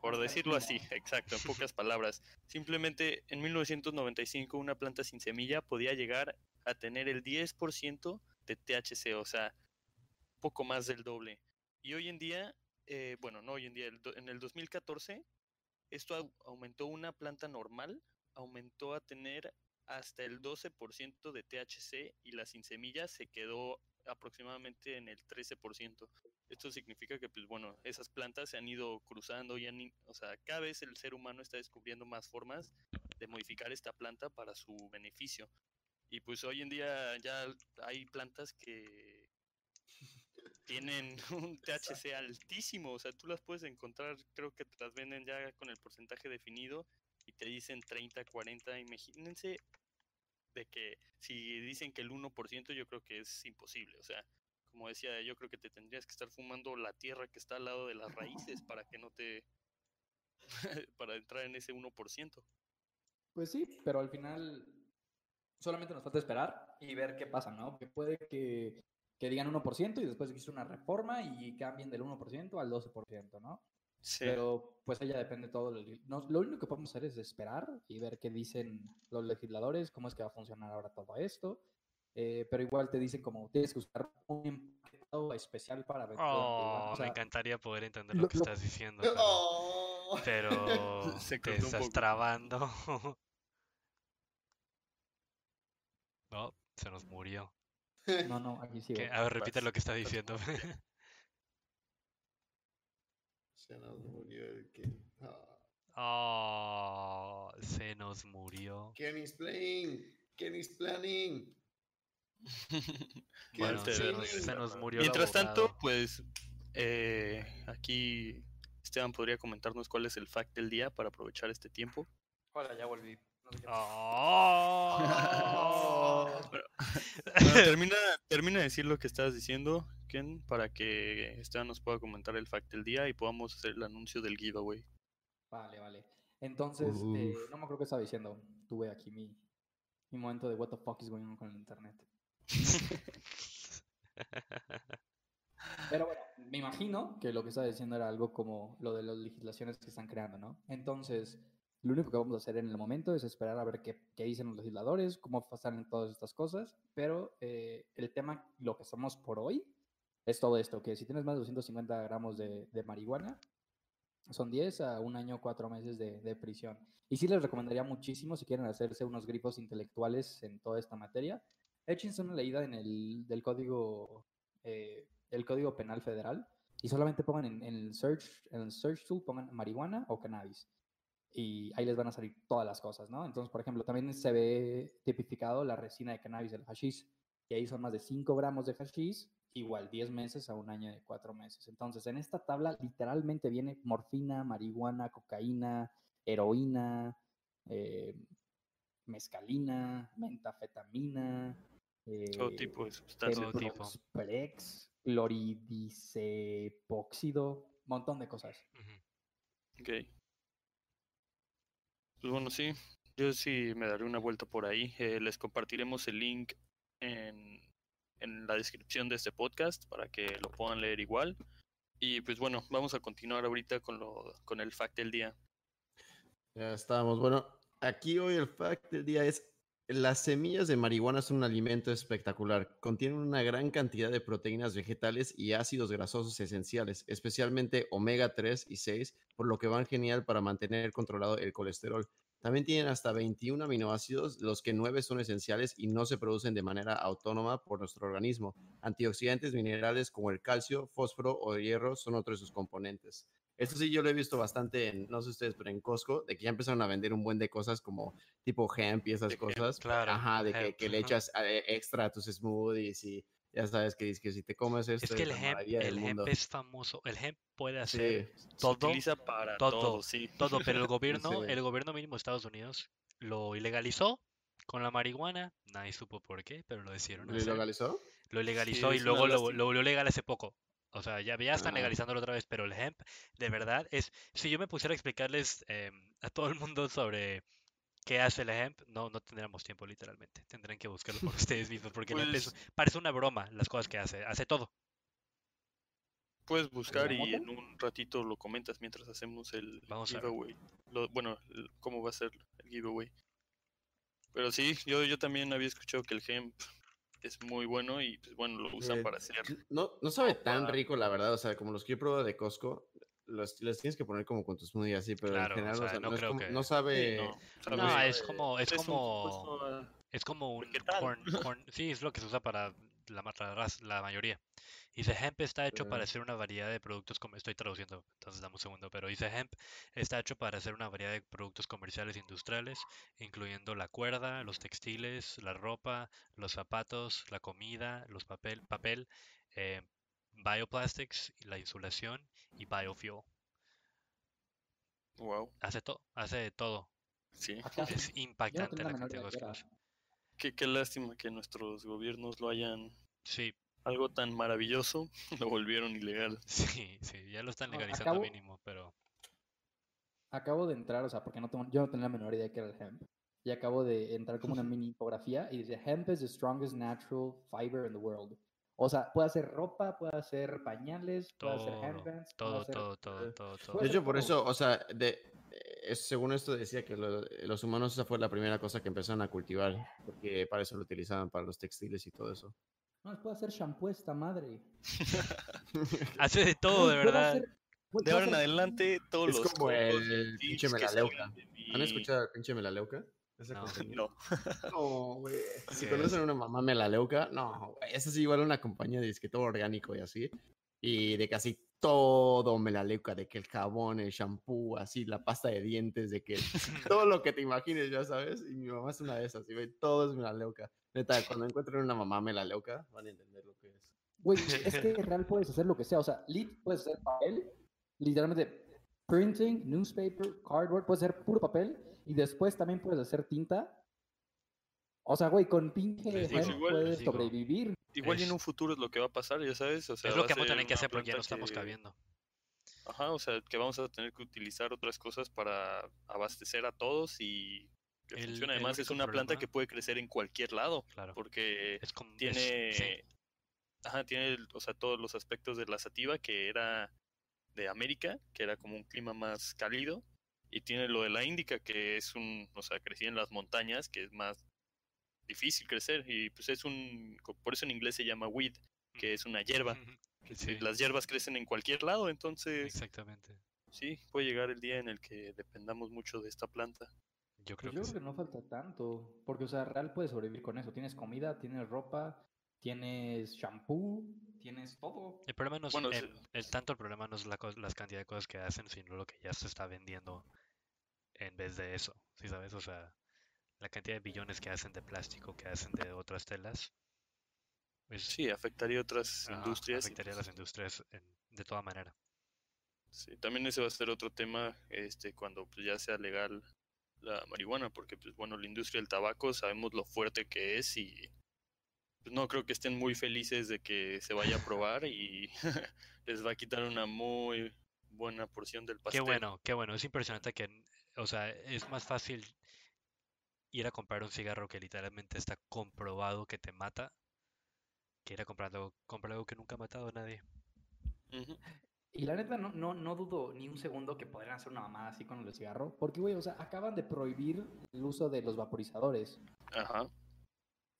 por decirlo así, exacto, en pocas palabras. Simplemente en 1995 una planta sin semilla podía llegar a tener el 10% de THC, o sea, poco más del doble. Y hoy en día, eh, bueno, no hoy en día, el do- en el 2014, esto au- aumentó una planta normal, aumentó a tener hasta el 12% de THC y la sin semilla se quedó aproximadamente en el 13%. Esto significa que, pues bueno, esas plantas se han ido cruzando y han, o sea, cada vez el ser humano está descubriendo más formas de modificar esta planta para su beneficio. Y pues hoy en día ya hay plantas que tienen un THC altísimo, o sea, tú las puedes encontrar, creo que te las venden ya con el porcentaje definido y te dicen 30, 40, imagínense de que si dicen que el 1% yo creo que es imposible, o sea, como decía, yo creo que te tendrías que estar fumando la tierra que está al lado de las raíces para que no te para entrar en ese 1%. Pues sí, pero al final solamente nos falta esperar y ver qué pasa, ¿no? Que puede que, que digan 1% y después existe una reforma y cambien del 1% al 12%, ¿no? Sí. Pero pues ella depende todo. no- lo único que podemos hacer es esperar y ver qué dicen los legisladores, cómo es que va a funcionar ahora todo esto. Eh, pero igual te dicen como tienes que usar un empaquetado especial para vender. la marihuana", Oh, o sea, me encantaría poder entender lo- lo que lo- estás diciendo, pero, Oh. pero Se te estás poco. trabando. No, se nos murió. No, no, aquí sigo. A ver, repite lo que está diciendo. Se nos murió el que. Ah. Oh, se nos murió. Kenny's playing. Kenny's planning. Bueno, se nos, se nos murió Mientras tanto, pues eh, aquí Esteban podría comentarnos cuál es el fact del día para aprovechar este tiempo. Hola, ya volví. Oh. Bueno, termina, termina de decir lo que estabas diciendo, Ken, para que Esteban nos pueda comentar el fact del día y podamos hacer el anuncio del giveaway. Vale, vale. Entonces, eh, no me acuerdo qué estaba diciendo. Tuve aquí mi, Mi momento de what the fuck is going on con el internet. Pero bueno, me imagino que lo que estaba diciendo era algo como lo de las legislaciones que están creando, ¿no? Entonces, lo único que vamos a hacer en el momento es esperar a ver qué, qué dicen los legisladores, cómo pasan todas estas cosas, pero eh, el tema, lo que estamos por hoy, es todo esto, que si tienes más de 250 gramos de, de marihuana, son 10 a un año, 4 meses de, de prisión. Y sí les recomendaría muchísimo, si quieren hacerse unos grifos intelectuales en toda esta materia, échense una leída en el del código, eh, el código penal federal y solamente pongan en, en el search, en el search tool, pongan marihuana o cannabis. Y ahí les van a salir todas las cosas, ¿no? Entonces, por ejemplo, también se ve tipificado la resina de cannabis del hashish, y ahí son más de 5 gramos de hashish, igual 10 meses a un año de 4 meses. Entonces, en esta tabla literalmente viene morfina, marihuana, cocaína, heroína, eh, mescalina, mentafetamina, Todo eh, tipo de sustancias. Temproxprex, cloridicepóxido, montón de cosas. Ujú. Ok. Pues bueno, sí. Yo sí me daré una vuelta por ahí. Eh, les compartiremos el link en, en la descripción de este podcast para que lo puedan leer igual. Y pues bueno, vamos a continuar ahorita con, lo, con el fact del día. Ya estamos. Bueno, aquí hoy el fact del día es, las semillas de marihuana son un alimento espectacular. Contienen una gran cantidad de proteínas vegetales y ácidos grasosos esenciales, especialmente omega 3 y 6, por lo que van genial para mantener controlado el colesterol. También tienen hasta 21 aminoácidos, los que 9 son esenciales y no se producen de manera autónoma por nuestro organismo. Antioxidantes minerales como el calcio, fósforo o hierro son otros de sus componentes. Esto sí yo lo he visto bastante en, no sé ustedes, pero en Costco, de que ya empezaron a vender un buen de cosas como tipo hemp y esas De hemp, cosas. claro, Ajá, de que, le echas eh, extra a tus smoothies y ya sabes que, dices que si te comes esto Es que el hemp, el hemp es famoso. El hemp puede hacer Sí, Se todo, utiliza para todo, todo, sí. todo, pero el gobierno, Sí. el gobierno mínimo de Estados Unidos lo ilegalizó con la marihuana. Nadie supo por qué, pero lo decidieron ¿Lo hacer. legalizó? Lo legalizó y luego lo, lo volvió legal hace poco. O sea, ya, ya están legalizándolo otra vez, pero el hemp, de verdad, es... Si yo me pusiera a explicarles em, a todo el mundo sobre qué hace el hemp, no, no tendríamos tiempo literalmente. Tendrán que buscarlo por ustedes mismos, porque el hemp es- Pues- parece una broma las cosas que hace. Hace todo. Puedes buscar y en un ratito lo comentas mientras hacemos el Vamos giveaway. Lo- bueno, el- cómo va a ser el giveaway. Pero sí, yo, yo también había escuchado que el hemp es muy bueno y pues bueno, lo usan Eh, para hacer. No, no sabe tan rico, la verdad. O sea, como los que yo he probado de Costco, los, los tienes que poner como con tu smoothie así, pero Claro, en general o sea, sea, no no, es creo como- que- no Sí, sabe. no, no No, sabe- es como, es un como, es como un vegetal. corn, corn- sí, es lo que se usa para la, la, la mayoría. Dice hemp está hecho para hacer una variedad de productos, como estoy traduciendo, entonces dame un segundo, pero dice hemp está hecho para hacer una variedad de productos comerciales e industriales, incluyendo la cuerda, los textiles, la ropa, los zapatos, la comida, los papel, papel, eh, bioplastics, la insulación y biofuel. wow, Hace todo, hace de todo. sí. Es no impactante la cantidad de cosas. Qué, qué lástima que nuestros gobiernos lo hayan Sí, algo tan maravilloso lo volvieron ilegal. Sí, sí, ya lo están legalizando acabo- mínimo, pero Acabo de entrar, o sea, porque no tengo, yo no tenía la menor idea de qué era el hemp. Y acabo de entrar como una mini infografía y dice, hemp is the strongest natural fiber in the world. O sea, puede hacer ropa, puede hacer pañales, puede hacer todo, handbands, puede todo, hacer... todo, todo, todo, todo. De hecho, por todo. eso, o sea, de, eh, según esto decía que lo- los humanos esa fue la primera cosa que empezaron a cultivar, porque para eso lo utilizaban, para los textiles y todo eso. No, puede hacer shampoo esta madre. Hace de todo, de verdad. hacer- De ahora en adelante, todos Es los como cocos el pinche melaleuca. ¿Han escuchado el pinche melaleuca? No. No. No, güey. Si ¿Qué conocen a una mamá melaleuca, no, güey. Esa es igual una compañía de disque todo orgánico y así. Y de casi todo melaleuca, de que el jabón, el shampoo, así, la pasta de dientes, de que todo lo que te imagines, ya sabes. Y mi mamá es una de esas, y güey, todo es melaleuca. Neta, cuando encuentren una mamá melaleuca, van a entender lo que es. Güey, es que real puedes hacer lo que sea. O sea, lit puedes hacer papel, literalmente printing, newspaper, cardboard, puedes hacer puro papel y después también puedes hacer tinta. O sea, güey, con pinche hemp igual puedes digo. sobrevivir. Igual y en un futuro es lo que va a pasar, ya sabes. O sea, Es lo que a vamos a tener que hacer porque ya no estamos que- cabiendo. Ajá, o sea, que vamos a tener que utilizar otras cosas para abastecer a todos y que El- funciona. el Además, es una planta que puede crecer en cualquier lado, Claro. porque Es como, es- tiene, sí, ajá, tiene, o sea, todos los aspectos de la sativa, que era de América, que era como un clima más cálido, y tiene lo de la índica, que es un, o sea, crecía en las montañas, que es más difícil crecer, y pues es un, por eso en inglés se llama weed, que es una hierba. Sí, Las hierbas crecen en cualquier lado, entonces exactamente. sí, puede llegar el día en el que dependamos mucho de esta planta. Yo creo Pues yo que creo que no falta tanto, porque, o sea, real puedes sobrevivir con eso. Tienes comida, tienes ropa, tienes shampoo, tienes todo. El problema no es, Bueno, el, sí. el tanto el problema no es la, las cantidad de cosas que hacen, sino lo que ya se está vendiendo en vez de eso, ¿sí sabes? O sea, la cantidad de billones que hacen de plástico, que hacen de otras telas, es, Sí, afectaría otras industrias. afectaría a pues, las industrias en- de toda manera. Sí, también ese va a ser otro tema este cuando pues, ya sea legal la marihuana, porque pues bueno, la industria del tabaco sabemos lo fuerte que es y pues, no creo que estén muy felices de que se vaya a probar y les va a quitar una muy buena porción del Qué pastel. bueno, qué bueno. Es impresionante que, o sea, es más fácil ir a comprar un cigarro que literalmente está comprobado que te mata que ir a comprar algo, comprar algo que nunca ha matado a nadie. Y la neta, no, no, no dudo ni un segundo que podrían hacer una mamada así con el cigarro. Porque, güey, o sea, acaban de prohibir el uso de los vaporizadores. Ajá.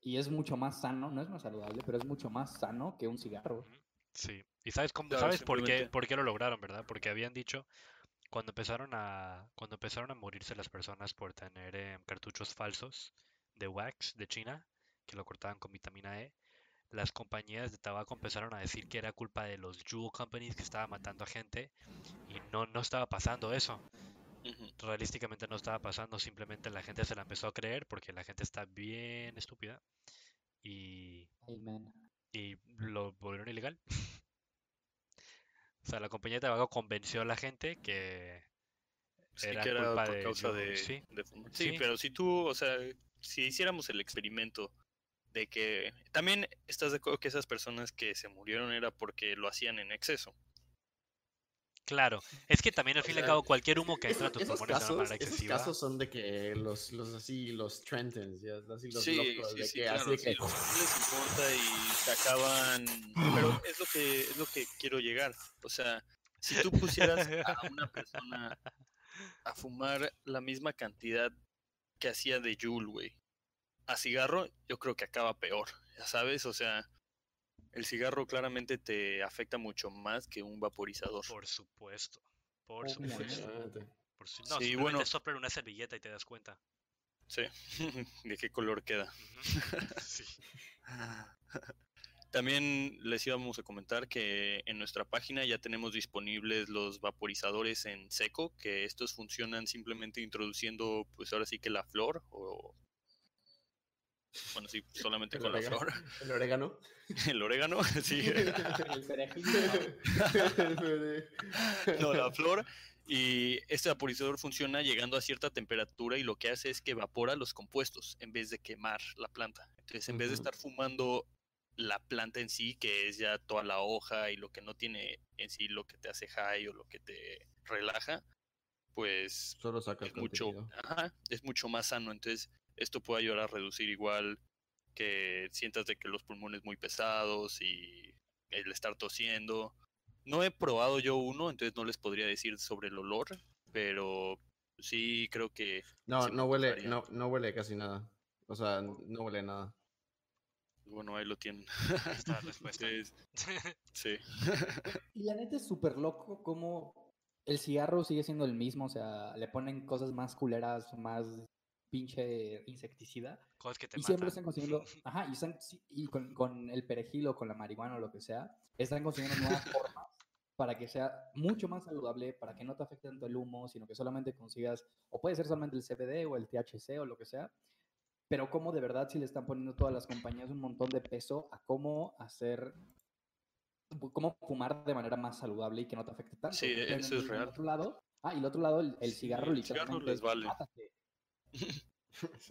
Y es mucho más sano, no es más saludable, pero es mucho más sano que un cigarro. Sí. ¿Y sabes cómo, Claro, sabes por qué, por qué lo lograron, verdad? Porque habían dicho cuando empezaron a cuando empezaron a morirse las personas por tener em, cartuchos falsos de wax de China que lo cortaban con vitamina E, las compañías de tabaco empezaron a decir que era culpa de los jewel companies que estaban matando a gente y no no estaba pasando eso. Realísticamente no estaba pasando, simplemente la gente se la empezó a creer porque la gente está bien estúpida y, Amen. y lo volvieron ilegal. O sea, la compañía de tabaco convenció a la gente que Sí, era que era culpa por de causa de, sí, de. Sí, sí. pero si tú, o sea, si hiciéramos el experimento de que también estás de acuerdo que esas personas que se murieron era porque lo hacían en exceso. Claro, es que también al fin y al cabo cualquier humo que entra a Esos, tus esos pulmones de manera esos excesiva. casos son de que los, los así, los Trentons, ya, así los sí, locos, sí, de sí, que claro, así de sí, que no les importa y se acaban. Pero es lo que es lo que quiero llegar. O sea, si tú pusieras a una persona a fumar la misma cantidad que hacía de Juul, güey, a cigarro, yo creo que acaba peor, ya sabes, o sea, el cigarro claramente te afecta mucho más que un vaporizador. Por supuesto, por Obviamente. supuesto. Por su- No, Sí, bueno. soplar una servilleta y te das cuenta. Sí, de qué color queda. Sí. También les íbamos a comentar que en nuestra página ya tenemos disponibles los vaporizadores en seco, que estos funcionan simplemente introduciendo, pues ahora sí que la flor, o bueno, sí, solamente El con la flor, El orégano. el orégano, sí, El perejil. no, la flor. Y este vaporizador funciona llegando a cierta temperatura y lo que hace es que evapora los compuestos en vez de quemar la planta. Entonces, en vez de estar fumando la planta en sí, que es ya toda la hoja y lo que no tiene en sí lo que te hace high o lo que te relaja, pues Solo saca es mucho, ajá, es mucho más sano. Entonces, esto puede ayudar a reducir igual que sientas de que los pulmones muy pesados y el estar tosiendo. No he probado yo uno, entonces no les podría decir sobre el olor, pero sí creo que No, no huele, gustaría. no, no huele casi nada. O sea, no huele nada. bueno, ahí lo tienen. La respuesta. Sí. Y la neta es súper loco como el cigarro sigue siendo el mismo, o sea, le ponen cosas más culeras, más pinche insecticida. Cosas que te Y siempre matan. están consiguiendo, ajá, y, están, y con, con el perejil o con la marihuana o lo que sea, están consiguiendo nuevas formas para que sea mucho más saludable, para que no te afecte tanto el humo, sino que solamente consigas, o puede ser solamente el CBD o el THC o lo que sea, pero cómo de verdad si le están poniendo todas las compañías un montón de peso a cómo hacer, cómo fumar de manera más saludable y que no te afecte tanto. Sí, eso es real. otro lado, ah, y el otro lado, el, el Sí, cigarro el cigarro literalmente les es, vale. "Mátate".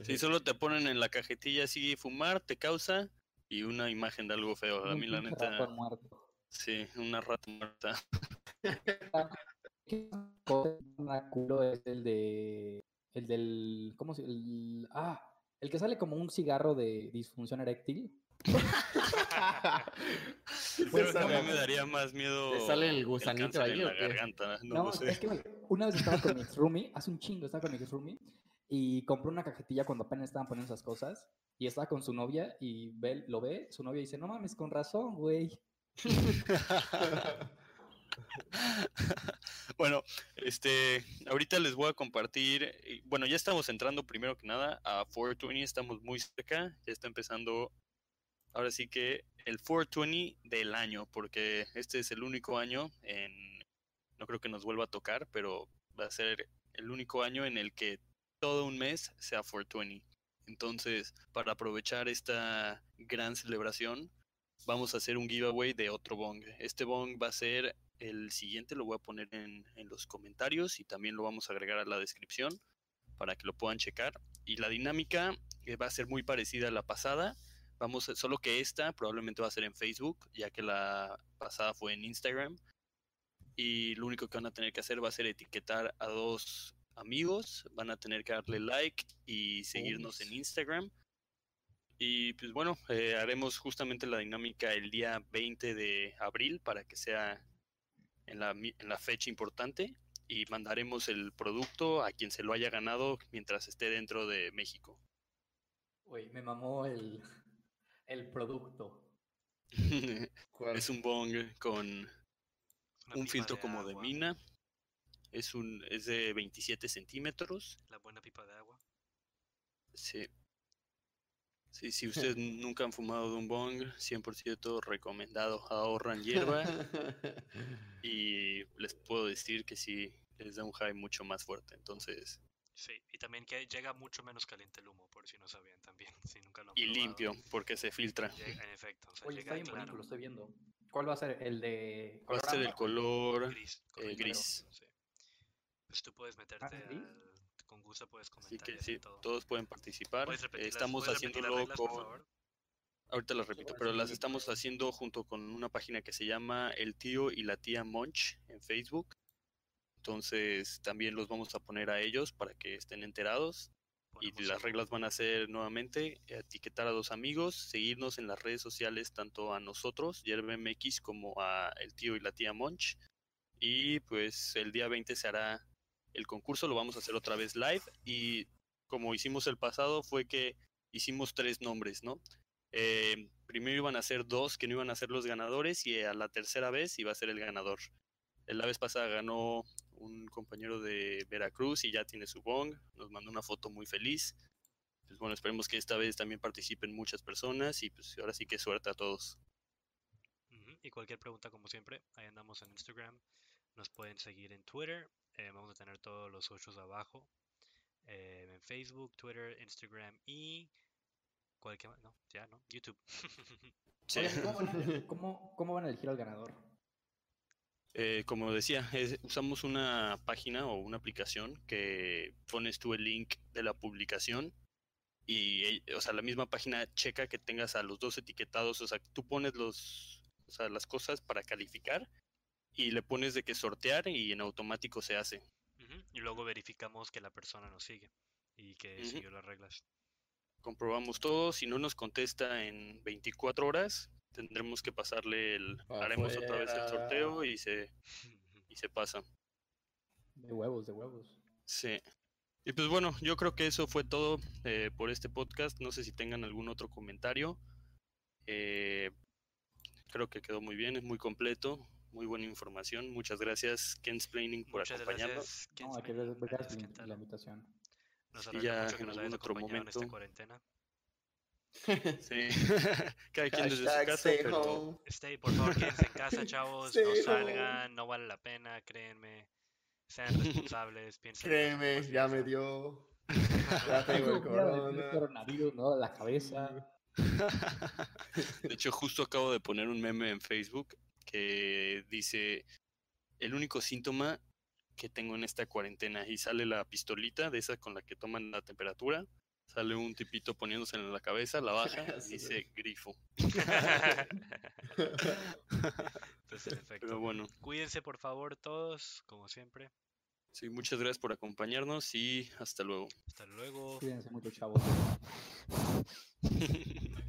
Si solo te ponen en la cajetilla así fumar, te causa y una imagen de algo feo. A mí la neta, sí, una rata muerta. ¿Qué cosa culo es el de El del. ¿Cómo se.? El, ah, el que sale como un cigarro de disfunción eréctil. Pero Pues, a mí me daría más miedo. ¿Te sale el gusanito ahí en la garganta. No, sé. es que me- una vez estaba con mi roomie, hace un chingo estaba con mi roomie, y compró una cajetilla cuando apenas estaban poniendo esas cosas, y estaba con su novia, y ve, lo ve, su novia dice, no mames, con razón, güey. bueno, este, ahorita les voy a compartir, bueno, ya estamos entrando primero que nada a 420, estamos muy cerca, ya está empezando, ahora sí que el 420 del año, porque este es el único año en, no creo que nos vuelva a tocar, pero va a ser el único año en el que todo un mes sea 420. Entonces, para aprovechar esta gran celebración, vamos a hacer un giveaway de otro bong. Este bong va a ser el siguiente, lo voy a poner en, los comentarios y también lo vamos a agregar a la descripción para que lo puedan checar. Y la dinámica eh, va a ser muy parecida a la pasada. Vamos a- solo que esta probablemente va a ser en Facebook, ya que la pasada fue en Instagram. Y lo único que van a tener que hacer va a ser etiquetar a dos amigos, van a tener que darle like y seguirnos en. Instagram. Y pues bueno, eh, haremos justamente la dinámica el día 20 de abril para que sea en la, mi- en la fecha importante y mandaremos el producto a quien se lo haya ganado mientras esté dentro de México. Güey, me mamó el, el producto. Es un bong con Una un filtro como de agua, mina. Es un es de 27 centímetros. La buena pipa de agua. Sí. Sí, si ustedes nunca han fumado de un bong, 100% recomendado. Ahorran hierba y les puedo decir que sí, les da un high mucho más fuerte. Entonces, Sí, y también que llega mucho menos caliente el humo, por si no sabían también, si nunca lo han y probado. limpio, porque se filtra. Llega- en efecto, o sea, Oye, está llega bien bonito, claro, lo estoy viendo. ¿Cuál va a ser? ¿El de Va a ser color el color gris. eh, gris. sí. Pues tú puedes meterte al- con gusto, puedes Así comentar que sí, todo. todos pueden participar. ¿Puedes repetir las- Estamos haciéndolo reglas, con... Ahorita las repito, pero las estamos haciendo junto con una página que se llama El Tío y la Tía Monch en Facebook. Entonces también los vamos a poner a ellos para que estén enterados. Y las reglas van a ser nuevamente etiquetar a dos amigos, seguirnos en las redes sociales tanto a nosotros, YerbMX, como a el tío y la tía Monch. Y pues el día 20 se hará el concurso, lo vamos a hacer otra vez live. Y como hicimos el pasado fue que hicimos tres nombres, ¿no? Eh, primero iban a ser dos que no iban a ser los ganadores y a la tercera vez iba a ser el ganador. La vez pasada ganó un compañero de Veracruz y ya tiene su bong, nos mandó una foto muy feliz. Pues bueno, esperemos que esta vez también participen muchas personas y pues ahora sí que suerte a todos. Y cualquier pregunta, como siempre, ahí andamos en Instagram. Nos pueden seguir en Twitter. eh, vamos a tener todos los socios abajo. eh, en Facebook, Twitter, Instagram y cualquier no, ya no, YouTube. Sí. ¿cómo, van a, cómo- cómo van a elegir al ganador? Eh, como decía, es- usamos una página o una aplicación que pones tú el link de la publicación y, o sea, la misma página checa que tengas a los dos etiquetados, o sea, tú pones los, o sea, las cosas para calificar y le pones de que sortear y en automático se hace. Y luego verificamos que la persona nos sigue y que siguió las reglas. Comprobamos todo, si no nos contesta en 24 horas, tendremos que pasarle el, haremos otra vez el sorteo y se, y se pasa. De huevos, de huevos. Sí. Y pues bueno, yo creo que eso fue todo eh, por este podcast. No sé si tengan algún otro comentario. Eh, creo que quedó muy bien, es muy completo, muy buena información. Muchas gracias, Kensplaining, por Muchas acompañarnos. gracias. No, hay que Kinsman. ver- gracias Adiós, por la invitación. Nos Sí, alegra ya mucho que en nos algún otro acompañado en esta momento. cuarentena. Sí. Cada quien desde su casa, stay pero home. Stay, por favor, quédense en casa, chavos. Sí, no salgan, no vale la pena, créanme. Sean responsables, piensen. Créeme, ya y me dio. Ya tengo el corona. coronavirus, ¿no? La cabeza. de hecho justo acabo de poner un meme en Facebook que dice el único síntoma que tengo en esta cuarentena y sale la pistolita de esa con la que toman la temperatura, sale un tipito poniéndose en la cabeza, la baja y dice grifo. Entonces, en efecto. Pero bueno, Cuídense, por favor, todos, como siempre. Sí, muchas gracias por acompañarnos y hasta luego. Hasta luego. Cuídense mucho, chavos.